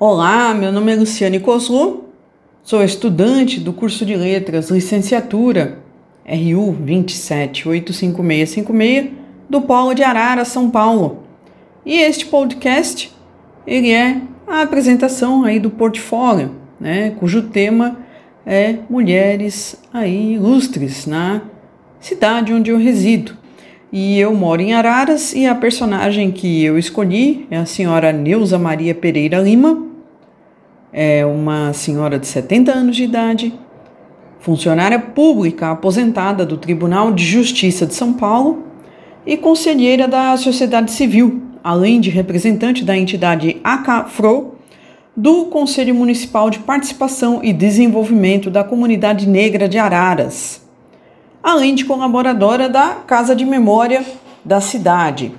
Olá, meu nome é Luciane Coslu, sou estudante do curso de Letras Licenciatura RU 2785656 do Polo de Arara, São Paulo. E este podcast, ele é a apresentação aí do portfólio, né, cujo tema é mulheres aí ilustres na cidade onde eu resido. E eu moro em Araras e a personagem que eu escolhi é a senhora Neuza Maria Pereira Lima. É uma senhora de 70 anos de idade, funcionária pública aposentada do Tribunal de Justiça de São Paulo e conselheira da sociedade civil, além de representante da entidade ACAFRO do Conselho Municipal de Participação e Desenvolvimento da Comunidade Negra de Araras além de colaboradora da Casa de Memória da cidade.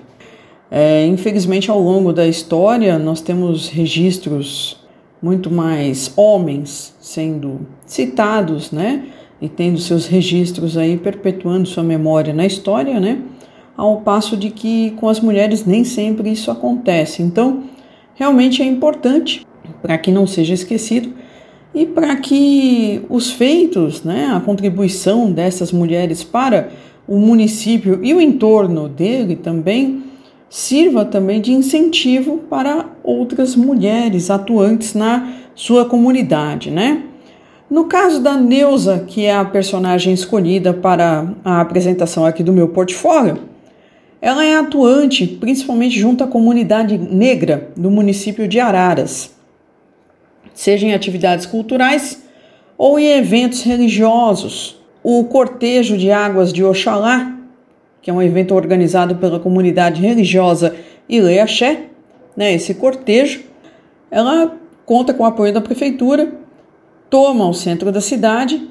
É, infelizmente, ao longo da história, nós temos registros muito mais homens sendo citados, né? E tendo seus registros aí perpetuando sua memória na história, né? Ao passo de que com as mulheres nem sempre isso acontece. Então, realmente é importante para que não seja esquecido e para que os feitos, né, a contribuição dessas mulheres para o município e o entorno dele também sirva também de incentivo para outras mulheres atuantes na sua comunidade, né? No caso da Neuza, que é a personagem escolhida para a apresentação aqui do meu portfólio, ela é atuante principalmente junto à comunidade negra do município de Araras seja em atividades culturais ou em eventos religiosos. O Cortejo de Águas de Oxalá, que é um evento organizado pela comunidade religiosa Ileaxé, né, esse cortejo, ela conta com o apoio da prefeitura, toma o centro da cidade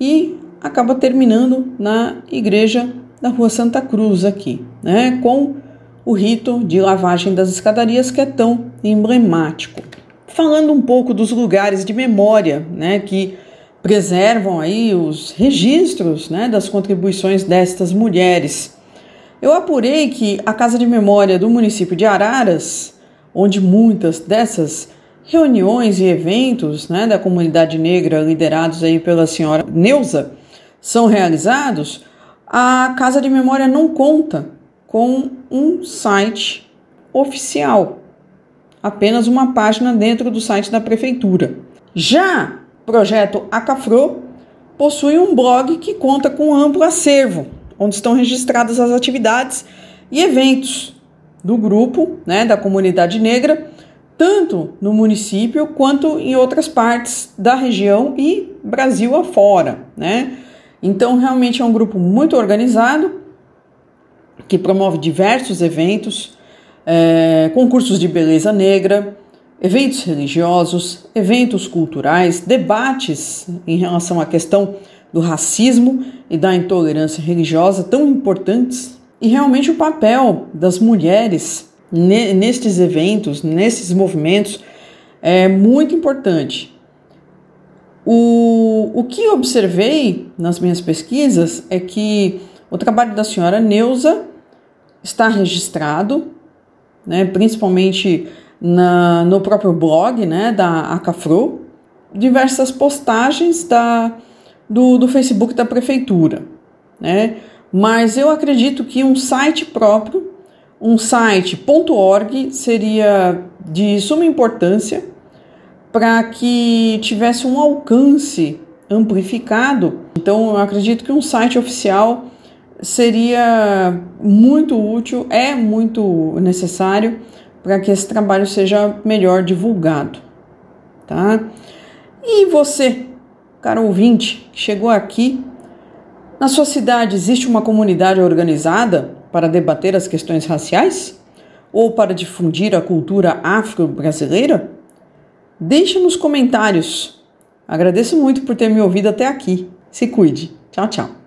e acaba terminando na igreja da Rua Santa Cruz aqui, né, com o rito de lavagem das escadarias que é tão emblemático. Falando um pouco dos lugares de memória, né, que preservam aí os registros, né, das contribuições destas mulheres. Eu apurei que a Casa de Memória do município de Araras, onde muitas dessas reuniões e eventos, né, da comunidade negra liderados aí pela senhora Neuza, são realizados, a Casa de Memória não conta com um site oficial apenas uma página dentro do site da prefeitura. Já projeto Acafro possui um blog que conta com amplo acervo, onde estão registradas as atividades e eventos do grupo, né, da comunidade negra, tanto no município quanto em outras partes da região e Brasil afora, né? Então, realmente é um grupo muito organizado que promove diversos eventos, é, concursos de beleza negra, eventos religiosos, eventos culturais, debates em relação à questão do racismo e da intolerância religiosa tão importantes e realmente o papel das mulheres nestes eventos, nesses movimentos é muito importante. O, o que observei nas minhas pesquisas é que o trabalho da senhora Neuza está registrado né, principalmente na, no próprio blog né, da Acafro, diversas postagens da, do, do Facebook da prefeitura. Né? Mas eu acredito que um site próprio, um site.org, seria de suma importância para que tivesse um alcance amplificado. Então, eu acredito que um site oficial seria muito útil, é muito necessário para que esse trabalho seja melhor divulgado, tá? E você, caro ouvinte, que chegou aqui, na sua cidade existe uma comunidade organizada para debater as questões raciais? Ou para difundir a cultura afro-brasileira? Deixe nos comentários. Agradeço muito por ter me ouvido até aqui. Se cuide. Tchau, tchau.